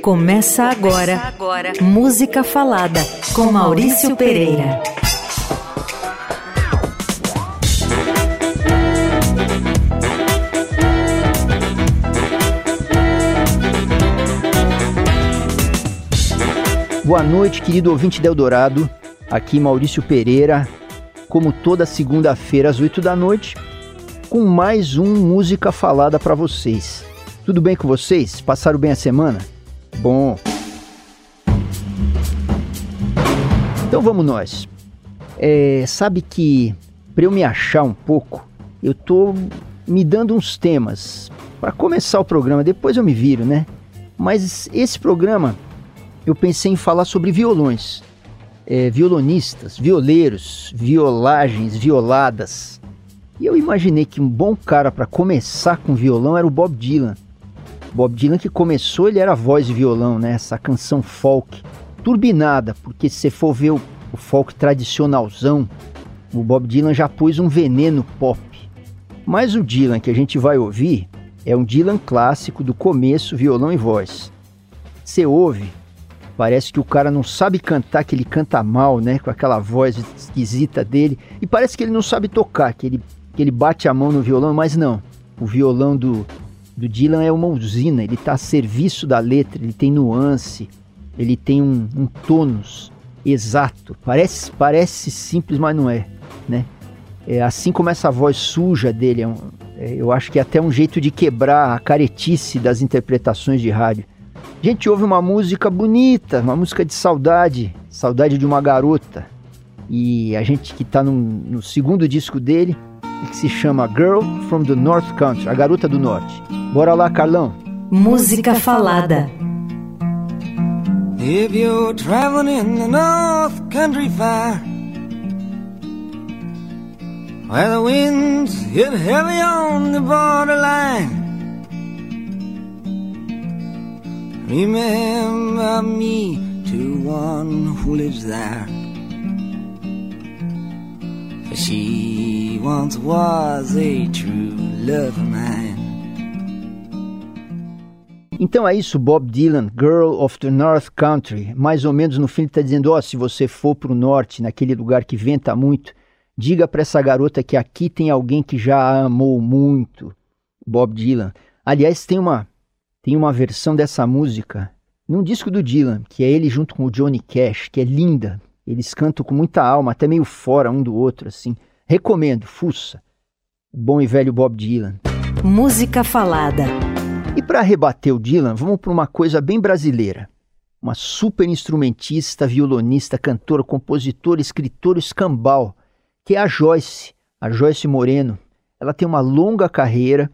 Começa agora, Começa agora. Música Falada com Maurício Pereira. Boa noite, querido ouvinte de Eldorado. Aqui Maurício Pereira, como toda segunda-feira às 8 da noite, com mais um Música Falada para vocês. Tudo bem com vocês? Passaram bem a semana? Bom. Então vamos nós. É, sabe que para eu me achar um pouco, eu tô me dando uns temas para começar o programa. Depois eu me viro, né? Mas esse programa eu pensei em falar sobre violões, é, violonistas, violeiros, violagens, violadas. E eu imaginei que um bom cara para começar com violão era o Bob Dylan. Bob Dylan que começou, ele era voz e violão, né? Essa canção folk, turbinada, porque se você for ver o, o folk tradicionalzão, o Bob Dylan já pôs um veneno pop. Mas o Dylan que a gente vai ouvir é um Dylan clássico do começo, violão e voz. Você ouve, parece que o cara não sabe cantar, que ele canta mal, né? Com aquela voz esquisita dele. E parece que ele não sabe tocar, que ele, que ele bate a mão no violão, mas não. O violão do, do Dylan é uma usina, ele está a serviço da letra, ele tem nuance, ele tem um, um tônus exato. Parece, parece simples, mas não é, né? É, assim como essa voz suja dele, é um, é, eu acho que é até um jeito de quebrar a caretice das interpretações de rádio. A gente ouve uma música bonita, uma música de saudade, saudade de uma garota. E a gente que está no, no segundo disco dele, que se chama Girl from the North Country, a garota do norte. Bora lá, Carlão. Música falada. If you're traveling in the North Country Fire, where the winds hit heavy on the borderline, remember me to one who lives there. She once was a true love of mine. Então é isso, Bob Dylan, Girl of the North Country. Mais ou menos no fim ele está dizendo: ó, oh, se você for para o norte, naquele lugar que venta muito, diga para essa garota que aqui tem alguém que já a amou muito. Bob Dylan. Aliás, tem uma, tem uma versão dessa música num disco do Dylan, que é ele junto com o Johnny Cash, que é linda. Eles cantam com muita alma, até meio fora um do outro, assim. Recomendo, fuça. O bom e velho Bob Dylan. Música falada. E para rebater o Dylan, vamos para uma coisa bem brasileira. Uma super instrumentista, violonista, cantora, compositora, escritora escambau, que é a Joyce, a Joyce Moreno. Ela tem uma longa carreira,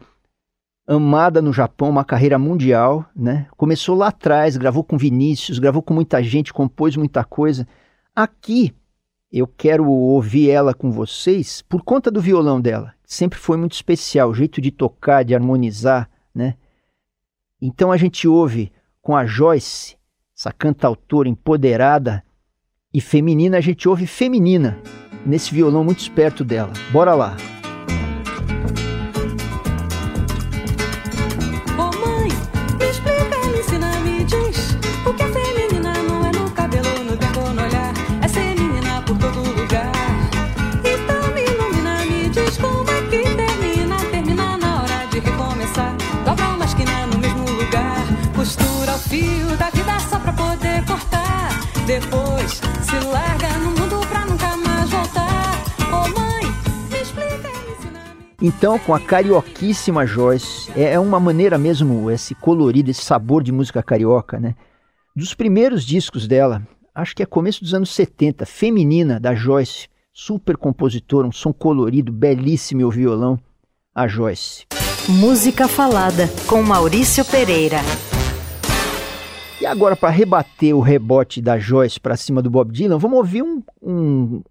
amada no Japão, uma carreira mundial, né? Começou lá atrás, gravou com Vinícius, gravou com muita gente, compôs muita coisa. Aqui eu quero ouvir ela com vocês por conta do violão dela. Sempre foi muito especial, o jeito de tocar, de harmonizar, né? Então a gente ouve com a Joyce, essa cantautora empoderada e feminina, a gente ouve feminina nesse violão muito esperto dela. Bora lá! Então, com a carioquíssima Joyce, é, é uma maneira mesmo, esse colorido, esse sabor de música carioca, né? Dos primeiros discos dela, acho que é começo dos anos 70, Feminina, da Joyce, super compositora, um som colorido, belíssimo o violão, a Joyce. Música Falada, com Maurício Pereira. E agora, para rebater o rebote da Joyce para cima do Bob Dylan, vamos ouvir um, um,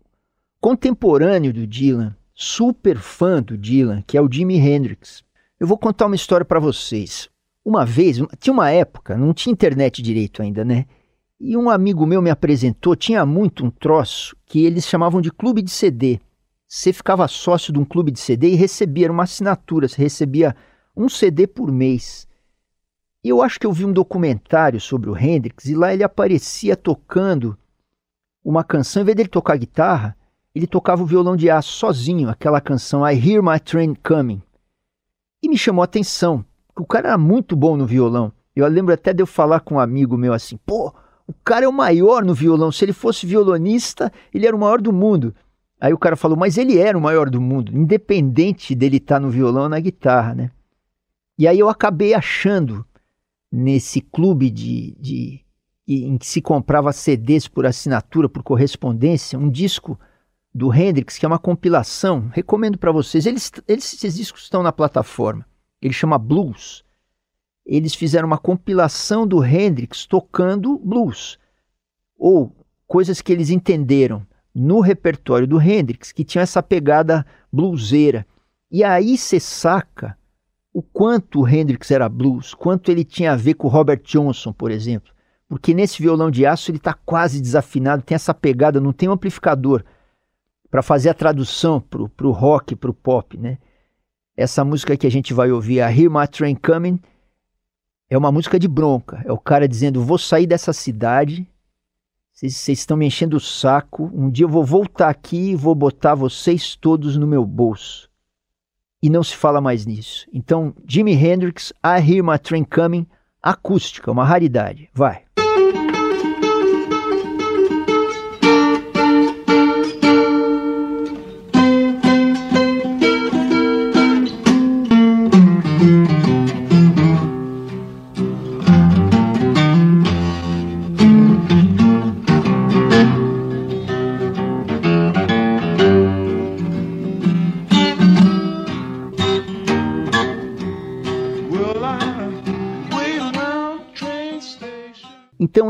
contemporâneo do Dylan, super fã do Dylan, que é o Jimi Hendrix. Eu vou contar uma história para vocês. Uma vez, tinha uma época, não tinha internet direito ainda, né? E um amigo meu me apresentou, tinha muito um troço que eles chamavam de clube de CD. Você ficava sócio de um clube de CD e recebia uma assinatura, você recebia um CD por mês. E eu acho que eu vi um documentário sobre o Hendrix e lá ele aparecia tocando uma canção, em vez dele tocar guitarra, ele tocava o violão de aço sozinho, aquela canção I Hear My Train Coming. E me chamou a atenção, o cara era muito bom no violão. Eu lembro até de eu falar com um amigo meu assim, pô, o cara é o maior no violão. Se ele fosse violonista, ele era o maior do mundo. Aí o cara falou, mas ele era o maior do mundo, independente dele estar tá no violão ou na guitarra, né? E aí eu acabei achando nesse clube de, de, em que se comprava CDs por assinatura, por correspondência, um disco do Hendrix, que é uma compilação, recomendo para vocês. Eles, eles, esses discos estão na plataforma. Ele chama Blues. Eles fizeram uma compilação do Hendrix tocando blues, ou coisas que eles entenderam no repertório do Hendrix que tinha essa pegada bluseira. E aí você saca o quanto o Hendrix era blues, quanto ele tinha a ver com o Robert Johnson, por exemplo. Porque nesse violão de aço ele está quase desafinado, tem essa pegada, não tem um amplificador para fazer a tradução para o rock, para o pop, né? Essa música que a gente vai ouvir, a Hear My Train Coming, é uma música de bronca. É o cara dizendo: vou sair dessa cidade, vocês estão me enchendo o saco. Um dia eu vou voltar aqui e vou botar vocês todos no meu bolso. E não se fala mais nisso. Então, Jimi Hendrix, I Hear My Train Coming, acústica, uma raridade. Vai.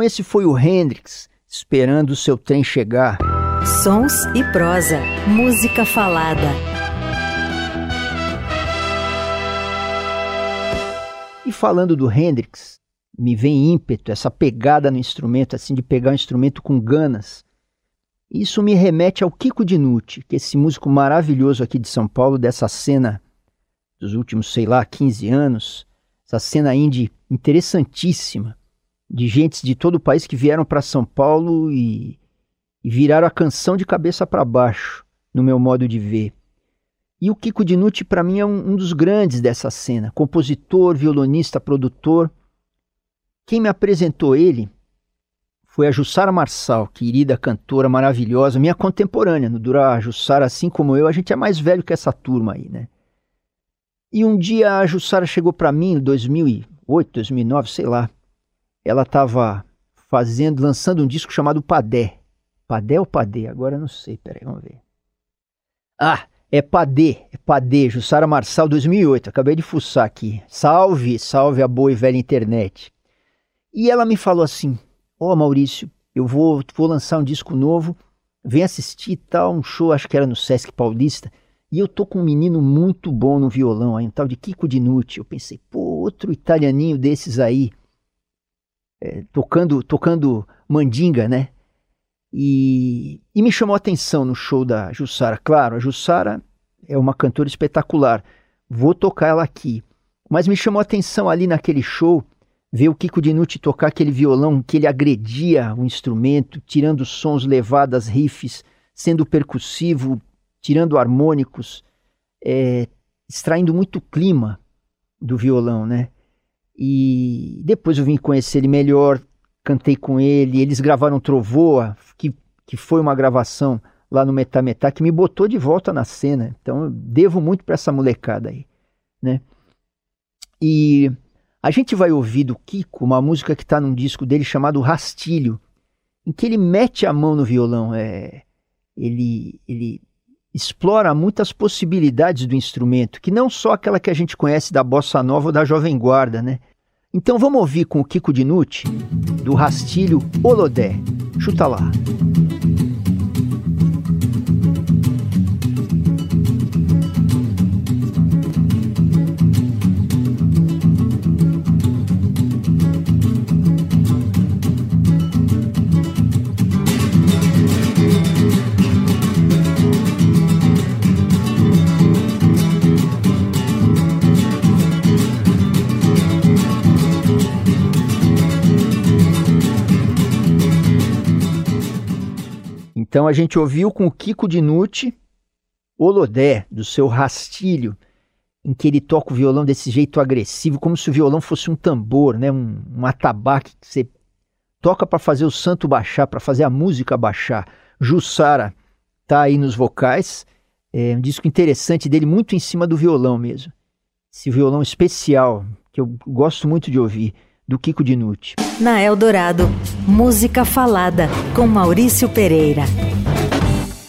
Esse foi o Hendrix esperando o seu trem chegar. Sons e prosa, música falada. E falando do Hendrix, me vem ímpeto, essa pegada no instrumento, assim, de pegar o instrumento com ganas. Isso me remete ao Kiko Dinucci, que é esse músico maravilhoso aqui de São Paulo, dessa cena dos últimos, sei lá, 15 anos, essa cena indie interessantíssima de gentes de todo o país que vieram para São Paulo e, e, viraram a canção de cabeça para baixo, no meu modo de ver. E o Kiko Dinucci, para mim, é um, um, dos grandes dessa cena. Compositor, violonista, produtor. Quem me apresentou ele foi a Jussara Marçal, querida cantora maravilhosa, minha contemporânea. No Dura a Jussara, assim como eu, a gente é mais velho que essa turma aí, né? E um dia a Jussara chegou para mim, em 2008, 2009, sei lá ela estava fazendo, lançando um disco chamado Padé. Padé ou Padé? Agora não sei, peraí, vamos ver. Ah, é Padé, é Padé, Jussara Marçal 2008, acabei de fuçar aqui. Salve, salve a boa e velha internet. E ela me falou assim, ó oh, Maurício, eu vou, vou lançar um disco novo, vem assistir tal, um show, acho que era no Sesc Paulista, e eu tô com um menino muito bom no violão aí, um tal de Kiko Dinucci. Eu pensei, pô, outro italianinho desses aí, é, tocando, tocando mandinga, né? E, e, me chamou a atenção no show da Jussara. Claro, a Jussara é uma cantora espetacular. Vou tocar ela aqui. Mas me chamou a atenção ali naquele show ver o Kiko Dinucci tocar aquele violão que ele agredia o instrumento, tirando sons levadas, riffs, sendo percussivo, tirando harmônicos, é, extraindo muito clima do violão, né? E depois eu vim conhecer ele melhor, cantei com ele, eles gravaram Trovoa, que, que foi uma gravação lá no Metá Metá, que me botou de volta na cena. Então eu devo muito para essa molecada aí, né? E a gente vai ouvir do Kiko uma música que está num disco dele chamado Rastilho, em que ele mete a mão no violão. É, ele, ele explora muitas possibilidades do instrumento, que não só aquela que a gente conhece da bossa nova ou da jovem guarda, né? Então vamos ouvir com o Kiko Dinucci, do Rastilho Olodé. Chuta lá. Então a gente ouviu com o Kiko Dinucci, Olodé, do seu rastilho, em que ele toca o violão desse jeito agressivo, como se o violão fosse um tambor, né? um, um atabaque que você toca para fazer o santo baixar, para fazer a música baixar. Jussara tá aí nos vocais, é um disco interessante dele, muito em cima do violão mesmo. Esse violão especial, que eu gosto muito de ouvir, do Kiko Dinucci. Na Eldorado, música falada, com Maurício Pereira.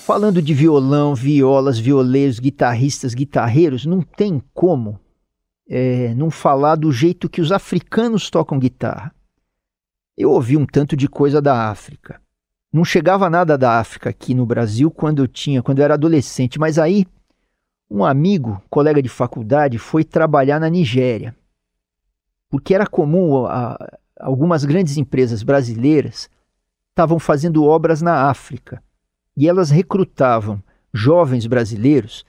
Falando de violão, violas, violeiros, guitarristas, guitarreiros, não tem como é, não falar do jeito que os africanos tocam guitarra. Eu ouvi um tanto de coisa da África. Não chegava nada da África aqui no Brasil quando eu tinha, quando eu era adolescente, mas aí um amigo, colega de faculdade, foi trabalhar na Nigéria. Porque era comum a, algumas grandes empresas brasileiras estavam fazendo obras na África e elas recrutavam jovens brasileiros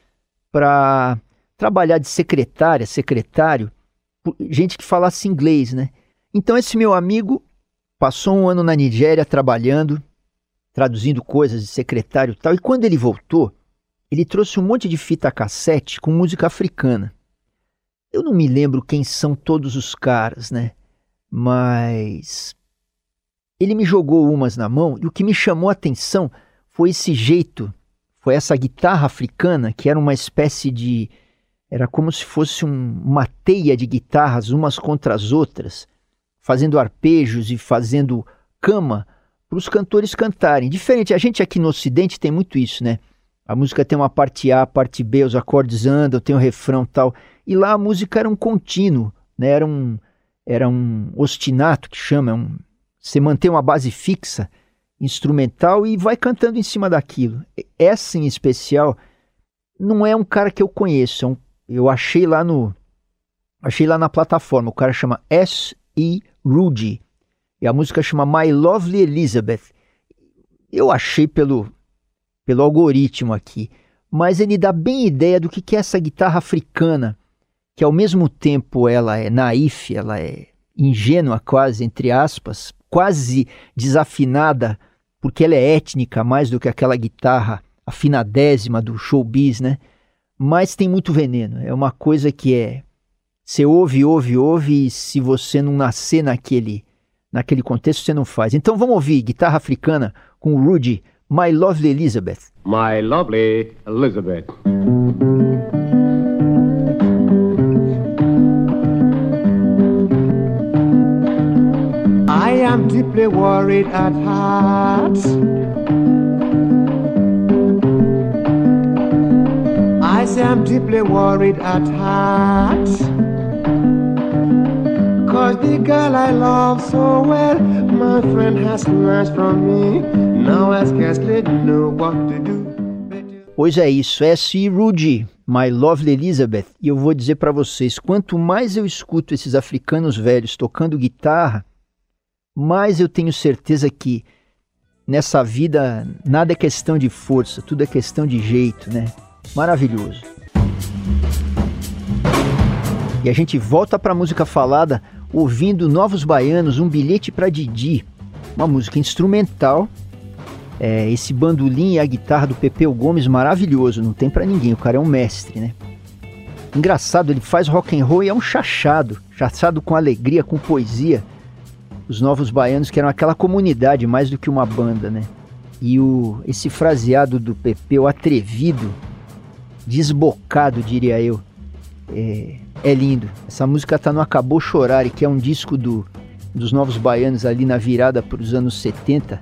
para trabalhar de secretária, secretário, gente que falasse inglês, né? Então esse meu amigo passou um ano na Nigéria trabalhando, traduzindo coisas de secretário e tal, e quando ele voltou, ele trouxe um monte de fita cassete com música africana. Eu não me lembro quem são todos os caras, né? Mas ele me jogou umas na mão e o que me chamou a atenção foi esse jeito, foi essa guitarra africana que era uma espécie de. Era como se fosse um, uma teia de guitarras umas contra as outras, fazendo arpejos e fazendo cama para os cantores cantarem. Diferente, a gente aqui no Ocidente tem muito isso, né? A música tem uma parte A, parte B, os acordes andam, tem o refrão tal. E lá a música era um contínuo, né? Era um, era um ostinato que chama, um, você mantém uma base fixa instrumental e vai cantando em cima daquilo. Essa em especial não é um cara que eu conheço, é um, eu achei lá no achei lá na plataforma, o cara chama S. E. Rudy e a música chama My Lovely Elizabeth. Eu achei pelo pelo algoritmo aqui, mas ele dá bem ideia do que é essa guitarra africana, que ao mesmo tempo ela é naif, ela é ingênua quase entre aspas, quase desafinada porque ela é étnica mais do que aquela guitarra afinadésima do showbiz, né? Mas tem muito veneno. É uma coisa que é. Você ouve, ouve, ouve, e se você não nascer naquele, naquele contexto, você não faz. Então vamos ouvir guitarra africana com o Rudy, My Lovely Elizabeth. My Lovely Elizabeth. Deeply worried at heart. I say I'm deeply worried at heart. Cause the girl I love so well, my friend has snatched from me. Now I scarcely know what to do. Pois é isso, S.E. Rudy, My Lovely Elizabeth. E eu vou dizer para vocês, quanto mais eu escuto esses africanos velhos tocando guitarra, mais eu tenho certeza que nessa vida nada é questão de força, tudo é questão de jeito, né? Maravilhoso. E a gente volta para a música falada ouvindo Novos Baianos, um bilhete para Didi, uma música instrumental. É, esse bandolim e a guitarra do Pepeu Gomes maravilhoso, não tem para ninguém, o cara é um mestre, né? Engraçado, ele faz rock and roll e é um chachado, chachado com alegria, com poesia os Novos Baianos, que eram aquela comunidade mais do que uma banda, né? E o, esse fraseado do Pepeu, atrevido, desbocado, diria eu, é, é lindo. Essa música tá no Acabou Chorar, que é um disco do, dos Novos Baianos ali na virada para os anos 70.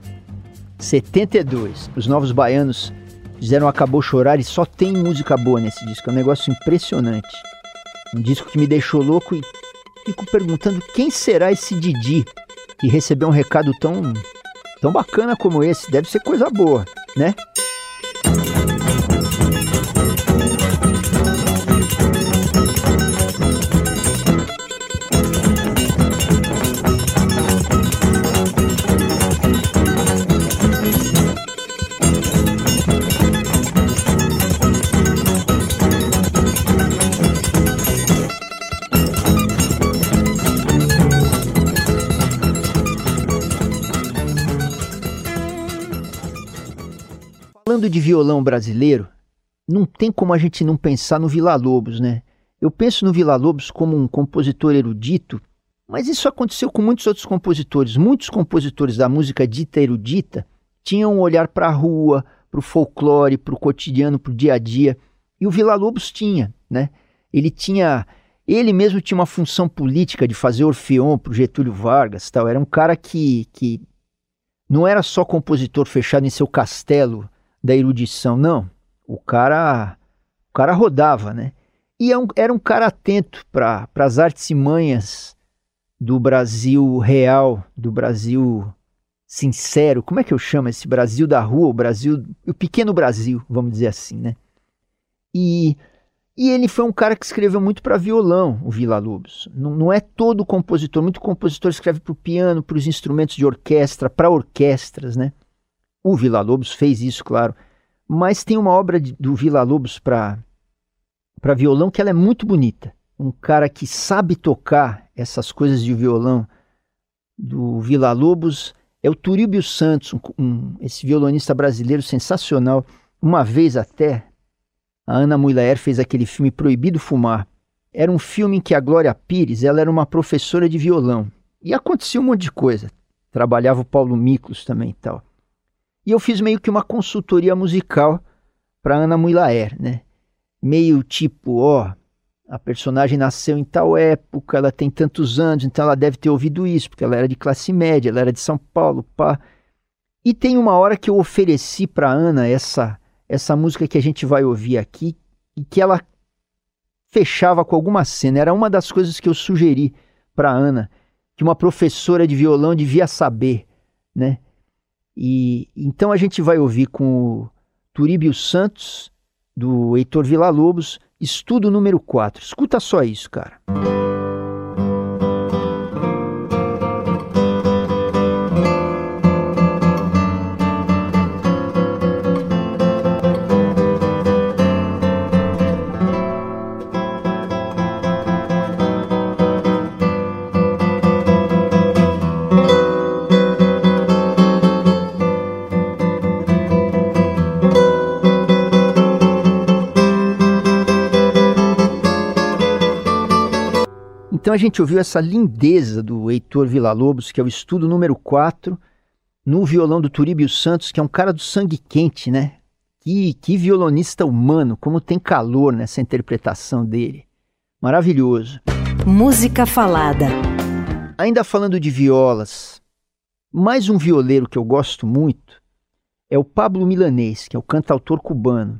72. Os Novos Baianos fizeram Acabou Chorar e só tem música boa nesse disco. É um negócio impressionante. Um disco que me deixou louco e fico perguntando quem será esse Didi e receber um recado tão, tão bacana como esse. Deve ser coisa boa, né? Falando de violão brasileiro, não tem como a gente não pensar no Vila Lobos, né? Eu penso no Vila Lobos como um compositor erudito, mas isso aconteceu com muitos outros compositores. Muitos compositores da música dita erudita tinham um olhar para a rua, para o folclore, para o cotidiano, para o dia a dia. E o Vila Lobos tinha, né? Ele tinha, ele mesmo tinha uma função política de fazer orfeão para o Getúlio Vargas, tal. Era um cara que, que não era só compositor fechado em seu castelo da erudição, não. O cara, o cara rodava, né? E é era um cara atento para as artes e manhas do Brasil real, do Brasil sincero. Como é que eu chamo esse Brasil da rua, o Brasil, o pequeno Brasil, vamos dizer assim, né? E, e ele foi um cara que escreveu muito para violão, o Vila Lobos. Não, não é todo compositor, muito compositor escreve para o piano, para os instrumentos de orquestra, para orquestras, né? O Vila Lobos fez isso, claro. Mas tem uma obra de, do Vila Lobos para violão que ela é muito bonita. Um cara que sabe tocar essas coisas de violão do Vila Lobos é o Turíbio Santos, um, um, esse violonista brasileiro sensacional. Uma vez até, a Ana Mulaer fez aquele filme Proibido Fumar. Era um filme em que a Glória Pires ela era uma professora de violão. E acontecia um monte de coisa. Trabalhava o Paulo Miklos também e tal. E eu fiz meio que uma consultoria musical para Ana Muilaer, né? Meio tipo, ó, a personagem nasceu em tal época, ela tem tantos anos, então ela deve ter ouvido isso, porque ela era de classe média, ela era de São Paulo, pá. E tem uma hora que eu ofereci para Ana essa essa música que a gente vai ouvir aqui e que ela fechava com alguma cena. Era uma das coisas que eu sugeri para Ana, que uma professora de violão devia saber, né? E então a gente vai ouvir com o Turíbio Santos, do Heitor Villa-Lobos, estudo número 4. Escuta só isso, cara. Então a gente ouviu essa lindeza do Heitor Villa-Lobos, que é o estudo número 4, no violão do Turíbio Santos, que é um cara do sangue quente, né? Que, que violonista humano, como tem calor nessa interpretação dele. Maravilhoso. Música falada. Ainda falando de violas, mais um violeiro que eu gosto muito é o Pablo Milanês, que é o cantautor cubano.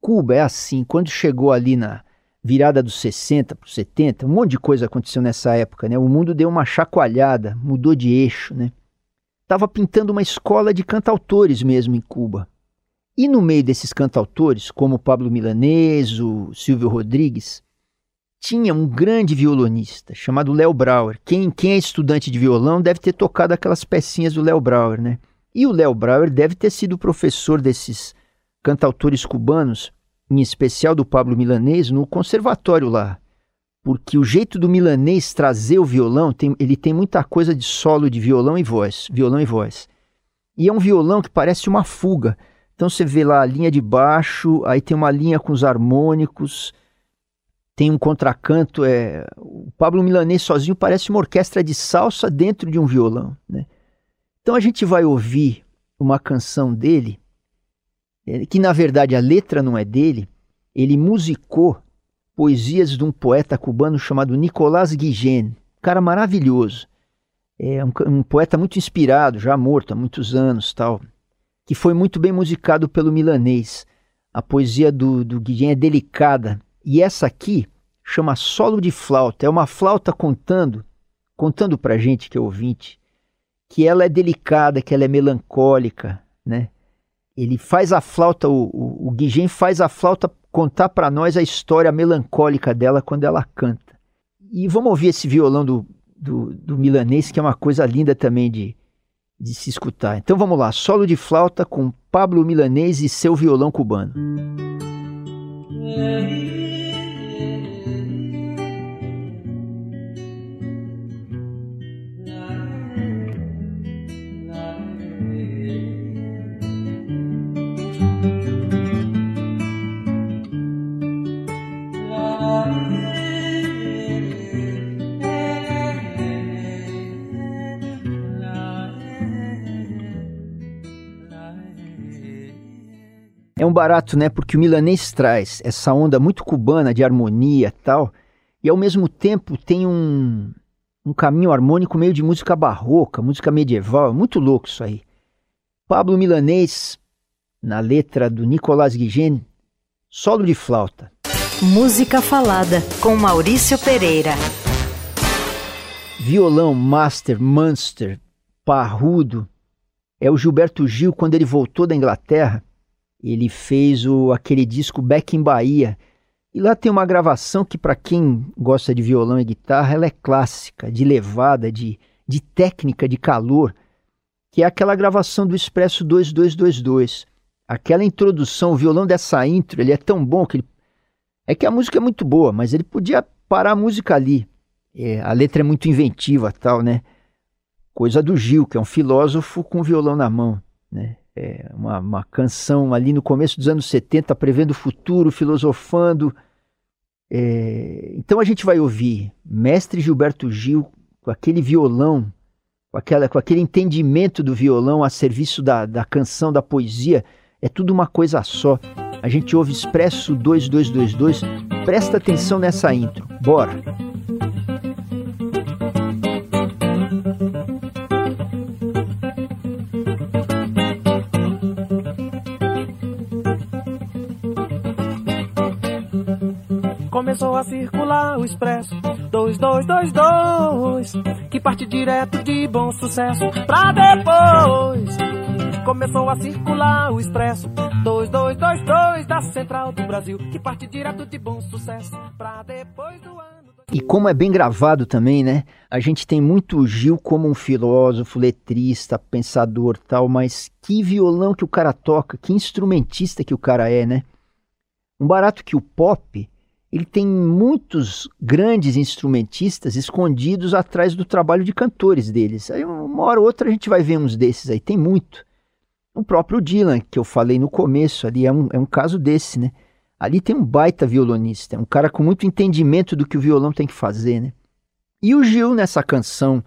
Cuba é assim, quando chegou ali na virada dos 60 para os 70, um monte de coisa aconteceu nessa época, né? O mundo deu uma chacoalhada, mudou de eixo, né? Tava pintando uma escola de cantautores mesmo em Cuba. E no meio desses cantautores, como Pablo Milanês, o Silvio Rodrigues, tinha um grande violonista chamado Léo Brauer. Quem, quem é estudante de violão deve ter tocado aquelas pecinhas do Léo Brauer, né? E o Léo Brauer deve ter sido professor desses cantautores cubanos em especial do Pablo Milanês, no conservatório lá. Porque o jeito do milanês trazer o violão, tem, ele tem muita coisa de solo de violão e voz, violão e voz. E é um violão que parece uma fuga. Então você vê lá a linha de baixo, aí tem uma linha com os harmônicos, tem um contracanto. É... O Pablo Milanês sozinho parece uma orquestra de salsa dentro de um violão. Né? Então a gente vai ouvir uma canção dele que na verdade a letra não é dele, ele musicou poesias de um poeta cubano chamado Nicolás Guillen, cara maravilhoso. É um, um, poeta muito inspirado, já morto há muitos anos, tal, que foi muito bem musicado pelo milanês. A poesia do, do Guillen é delicada. E essa aqui chama Solo de Flauta. É uma flauta contando, contando pra gente que é ouvinte, que ela é delicada, que ela é melancólica, né? Ele faz a flauta, o, o, o faz a flauta contar para nós a história melancólica dela quando ela canta. E vamos ouvir esse violão do, do, do milanês, que é uma coisa linda também de, de se escutar. Então vamos lá, solo de flauta com Pablo Milanês e seu violão cubano. É um barato, né? Porque o milanês traz essa onda muito cubana de harmonia e tal, e ao mesmo tempo tem um, um caminho harmônico meio de música barroca, música medieval, é muito louco isso aí. Pablo Milanês, na letra do Nicolás Guigene, solo de flauta. Música Falada, com Maurício Pereira. Violão Master Munster, parrudo, é o Gilberto Gil quando ele voltou da Inglaterra. Ele fez o, aquele disco Back in Bahia. E lá tem uma gravação que, para quem gosta de violão e guitarra, ela é clássica, de levada, de, de técnica, de calor que é aquela gravação do Expresso 2222. Aquela introdução, o violão dessa intro, ele é tão bom que ele... É que a música é muito boa, mas ele podia parar a música ali. É, a letra é muito inventiva tal, né? Coisa do Gil, que é um filósofo com violão na mão, né? É uma, uma canção ali no começo dos anos 70, prevendo o futuro, filosofando. É... Então a gente vai ouvir Mestre Gilberto Gil com aquele violão com, aquela, com aquele entendimento do violão a serviço da, da canção, da poesia, é tudo uma coisa só. A gente ouve Expresso 2222, presta atenção nessa intro, bora! Começou a circular o expresso. 2222 Que parte direto de bom sucesso. Pra depois Começou a circular o expresso. 2222 Da Central do Brasil Que parte direto de bom sucesso. Pra depois do ano e como é bem gravado também, né? A gente tem muito Gil como um filósofo, letrista, pensador tal, mas que violão que o cara toca, que instrumentista que o cara é, né? Um barato que o pop ele tem muitos grandes instrumentistas escondidos atrás do trabalho de cantores deles. Aí uma hora ou outra a gente vai ver uns desses aí, tem muito. O próprio Dylan, que eu falei no começo ali, é um, é um caso desse, né? Ali tem um baita violonista, é um cara com muito entendimento do que o violão tem que fazer, né? E o Gil nessa canção,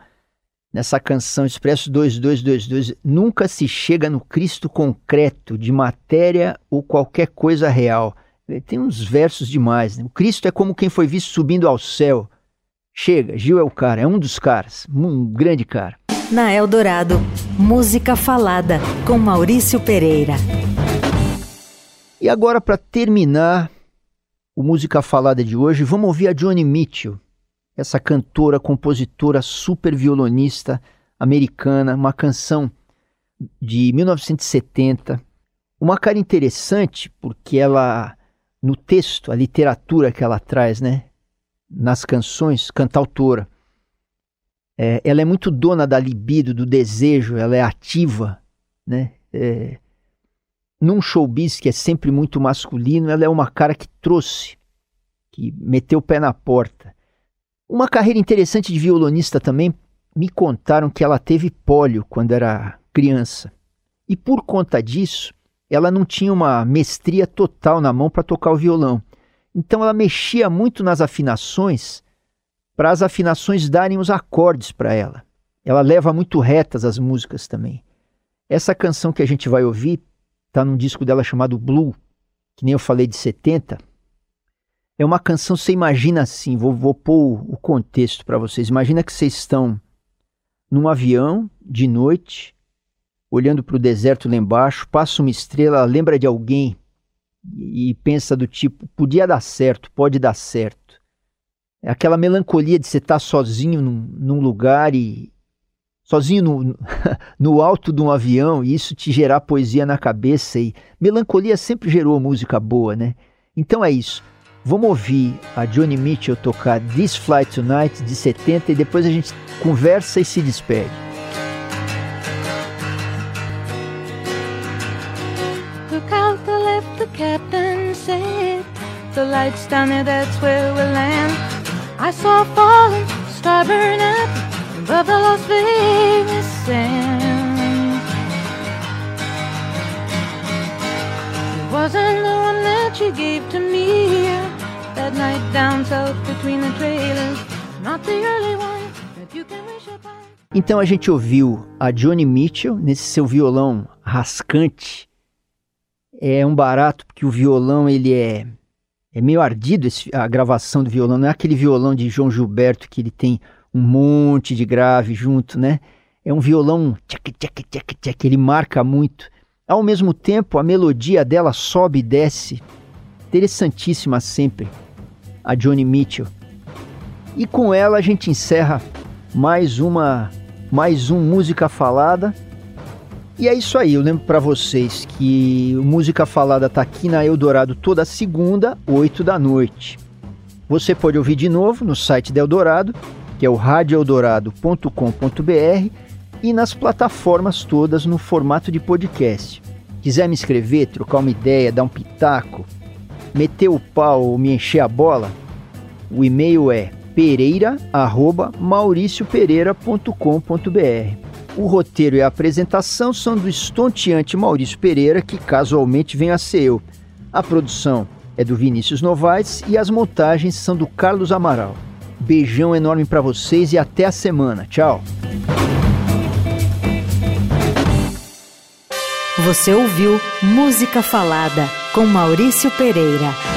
nessa canção Expresso 2222, nunca se chega no Cristo concreto de matéria ou qualquer coisa real tem uns versos demais. Né? O Cristo é como quem foi visto subindo ao céu. Chega, Gil é o cara, é um dos caras, um grande cara. Na Eldorado, música falada com Maurício Pereira. E agora, para terminar o Música Falada de hoje, vamos ouvir a Johnny Mitchell, essa cantora, compositora, super violonista americana, uma canção de 1970. Uma cara interessante porque ela no texto, a literatura que ela traz, né? Nas canções, cantautora. É, ela é muito dona da libido, do desejo, ela é ativa, né? É, num showbiz que é sempre muito masculino, ela é uma cara que trouxe, que meteu o pé na porta. Uma carreira interessante de violonista também, me contaram que ela teve pólio quando era criança. E por conta disso, ela não tinha uma mestria total na mão para tocar o violão. Então ela mexia muito nas afinações para as afinações darem os acordes para ela. Ela leva muito retas as músicas também. Essa canção que a gente vai ouvir está num disco dela chamado Blue, que nem eu falei de 70. É uma canção, você imagina assim, vou, vou pôr o contexto para vocês. Imagina que vocês estão num avião de noite, olhando para o deserto lá embaixo, passa uma estrela, lembra de alguém e pensa do tipo: podia dar certo, pode dar certo. É aquela melancolia de você estar tá sozinho num, num lugar e. sozinho no, no alto de um avião e isso te gerar poesia na cabeça. E melancolia sempre gerou música boa, né? Então é isso. Vamos ouvir a Johnny Mitchell tocar This Flight Tonight de 70 e depois a gente conversa e se despede. Captain said, The lights down there, that's where we'll land. I saw falling, star burn up above the Las Vegas sand. It wasn't the one that you gave to me that night down south between the trailers, not the early one that you can wish upon. Então a gente ouviu a Johnny Mitchell nesse seu violão rascante É um barato porque o violão ele é é meio ardido esse, a gravação do violão, não é aquele violão de João Gilberto que ele tem um monte de grave junto, né? É um violão tchac, tchac, tchac, tchac, ele marca muito. Ao mesmo tempo, a melodia dela sobe e desce. Interessantíssima sempre, a Johnny Mitchell. E com ela a gente encerra mais uma mais um música falada. E é isso aí, eu lembro para vocês que Música Falada tá aqui na Eldorado toda segunda, 8 da noite. Você pode ouvir de novo no site da Eldorado, que é o radioeldorado.com.br e nas plataformas todas no formato de podcast. Quiser me escrever, trocar uma ideia, dar um pitaco, meter o pau ou me encher a bola, o e-mail é pereira@mauriciopereira.com.br. O roteiro e a apresentação são do estonteante Maurício Pereira, que casualmente vem a ser eu. A produção é do Vinícius Novaes e as montagens são do Carlos Amaral. Beijão enorme para vocês e até a semana. Tchau. Você ouviu Música Falada com Maurício Pereira.